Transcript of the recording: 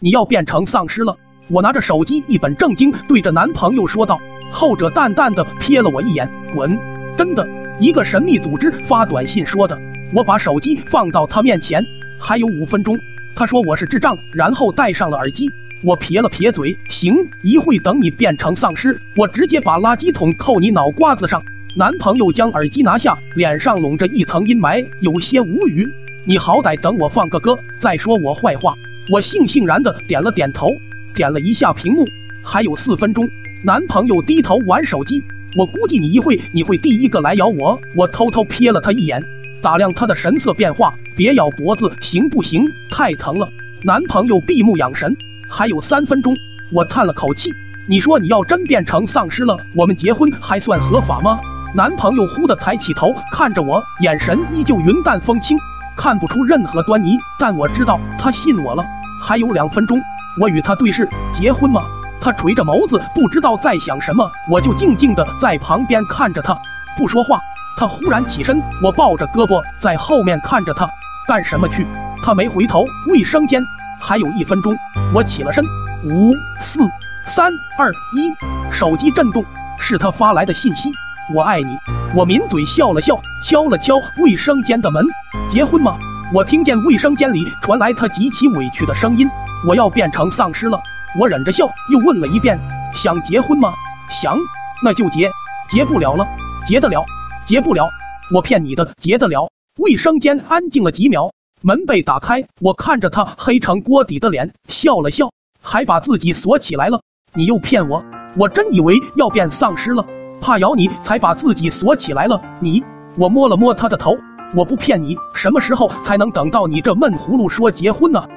你要变成丧尸了。我拿着手机一本正经对着男朋友说道，后者淡淡的瞥了我一眼，滚！真的，一个神秘组织发短信说的。我把手机放到他面前，还有五分钟。他说我是智障，然后戴上了耳机。我撇了撇嘴，行，一会等你变成丧尸，我直接把垃圾桶扣你脑瓜子上。男朋友将耳机拿下，脸上笼着一层阴霾，有些无语。你好歹等我放个歌再说我坏话。我悻悻然的点了点头，点了一下屏幕，还有四分钟。男朋友低头玩手机，我估计你一会你会第一个来咬我。我偷偷瞥了他一眼，打量他的神色变化，别咬脖子行不行？太疼了。男朋友闭目养神。还有三分钟，我叹了口气。你说你要真变成丧尸了，我们结婚还算合法吗？男朋友忽地抬起头看着我，眼神依旧云淡风轻，看不出任何端倪。但我知道他信我了。还有两分钟，我与他对视，结婚吗？他垂着眸子，不知道在想什么。我就静静的在旁边看着他，不说话。他忽然起身，我抱着胳膊在后面看着他，干什么去？他没回头。卫生间。还有一分钟，我起了身，五四三二一，手机震动，是他发来的信息，我爱你。我抿嘴笑了笑，敲了敲卫生间的门，结婚吗？我听见卫生间里传来他极其委屈的声音，我要变成丧尸了。我忍着笑，又问了一遍，想结婚吗？想，那就结。结不了了，结得了，结不了，我骗你的，结得了。卫生间安静了。几秒。门被打开，我看着他黑成锅底的脸，笑了。笑，还把自己锁起来了。你又骗我，我真以为要变丧尸了，怕咬你才把自己锁起来了。你，我摸了。摸他的头，我不骗你，什么时候才能等到你这闷葫芦说结婚呢？